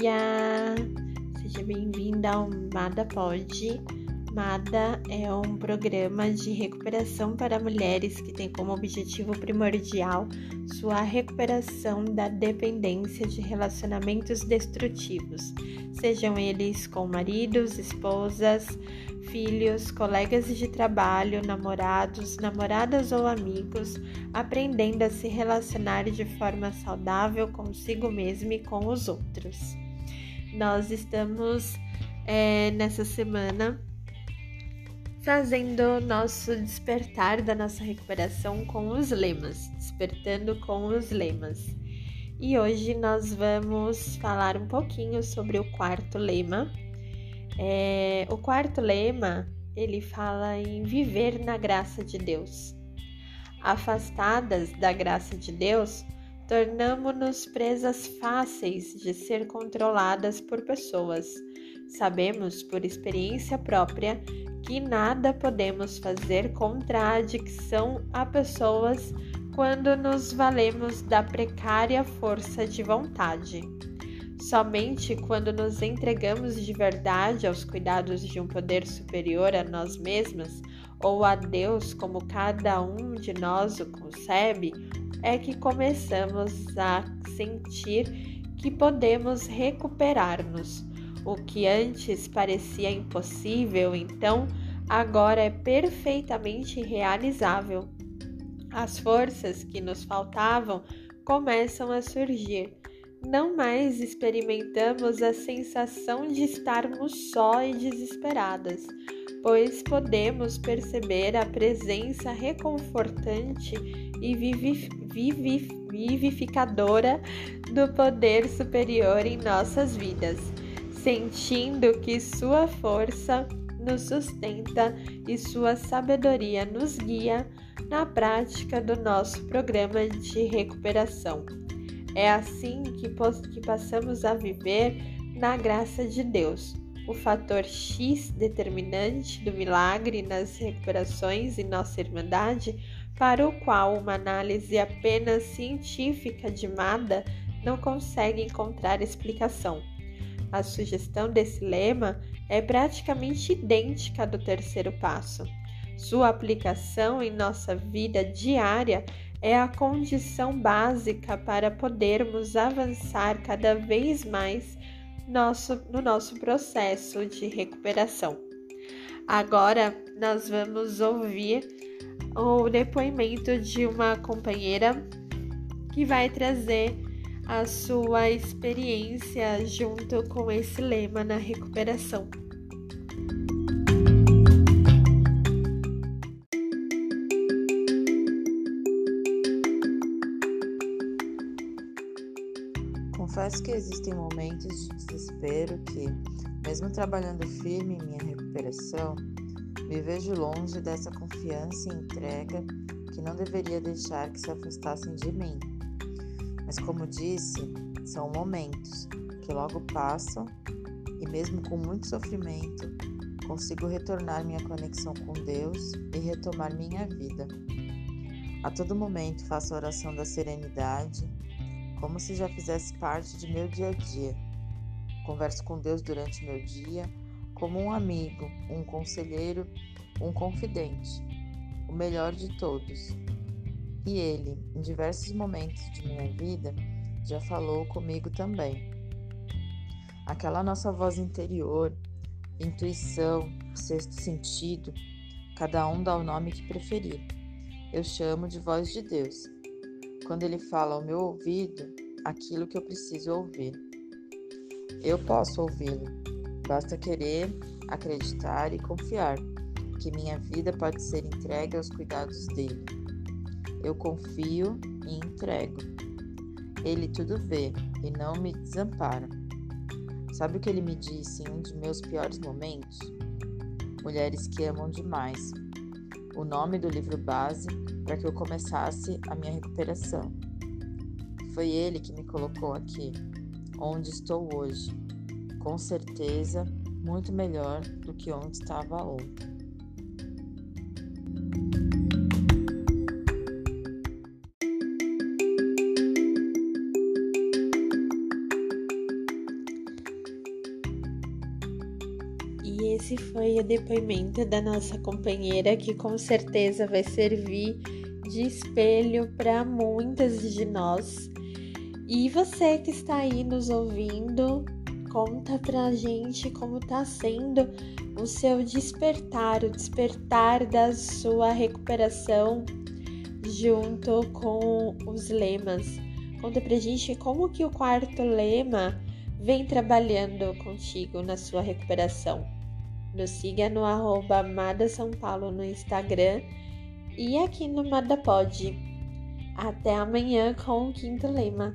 dia! Seja bem-vinda ao Mada Pod. MADA é um programa de recuperação para mulheres que tem como objetivo primordial sua recuperação da dependência de relacionamentos destrutivos, sejam eles com maridos, esposas, filhos, colegas de trabalho, namorados, namoradas ou amigos, aprendendo a se relacionar de forma saudável consigo mesmo e com os outros. Nós estamos é, nessa semana fazendo nosso despertar da nossa recuperação com os lemas, despertando com os lemas. E hoje nós vamos falar um pouquinho sobre o quarto lema. É, o quarto lema ele fala em viver na graça de Deus. Afastadas da graça de Deus, tornamos-nos presas fáceis de ser controladas por pessoas. Sabemos por experiência própria que nada podemos fazer contra a adicção a pessoas quando nos valemos da precária força de vontade. Somente quando nos entregamos de verdade aos cuidados de um poder superior a nós mesmas ou a Deus, como cada um de nós o concebe, é que começamos a sentir que podemos recuperar-nos o que antes parecia impossível, então, agora é perfeitamente realizável. As forças que nos faltavam começam a surgir. Não mais experimentamos a sensação de estarmos só e desesperadas, pois podemos perceber a presença reconfortante e vivificadora do poder superior em nossas vidas sentindo que Sua força nos sustenta e Sua sabedoria nos guia na prática do nosso programa de recuperação. É assim que, que passamos a viver na graça de Deus. O fator X determinante do milagre nas recuperações em nossa Irmandade, para o qual uma análise apenas científica de Mada não consegue encontrar explicação. A sugestão desse lema é praticamente idêntica à do terceiro passo. Sua aplicação em nossa vida diária é a condição básica para podermos avançar cada vez mais nosso, no nosso processo de recuperação. Agora nós vamos ouvir o depoimento de uma companheira que vai trazer a sua experiência junto com esse lema na recuperação. Confesso que existem momentos de desespero que, mesmo trabalhando firme em minha recuperação, me vejo longe dessa confiança e entrega que não deveria deixar que se afastassem de mim. Mas, como disse, são momentos que logo passam e, mesmo com muito sofrimento, consigo retornar minha conexão com Deus e retomar minha vida. A todo momento faço a oração da serenidade, como se já fizesse parte de meu dia a dia. Converso com Deus durante meu dia como um amigo, um conselheiro, um confidente, o melhor de todos, e ele, em diversos momentos de minha vida, já falou comigo também. Aquela nossa voz interior, intuição, sexto sentido, cada um dá o nome que preferir. Eu chamo de voz de Deus. Quando ele fala ao meu ouvido aquilo que eu preciso ouvir. Eu posso ouvi-lo. Basta querer, acreditar e confiar que minha vida pode ser entregue aos cuidados dele. Eu confio e entrego. Ele tudo vê e não me desampara. Sabe o que ele me disse em um dos meus piores momentos? Mulheres que amam demais. O nome do livro base para que eu começasse a minha recuperação. Foi ele que me colocou aqui, onde estou hoje. Com certeza, muito melhor do que onde estava ontem. Esse foi o depoimento da nossa companheira que com certeza vai servir de espelho para muitas de nós. E você que está aí nos ouvindo, conta pra gente como tá sendo o seu despertar, o despertar da sua recuperação junto com os lemas. Conta pra gente como que o quarto lema vem trabalhando contigo na sua recuperação. Nos siga no arroba Mada São Paulo no Instagram e aqui no Mada Pod. Até amanhã com o quinto lema.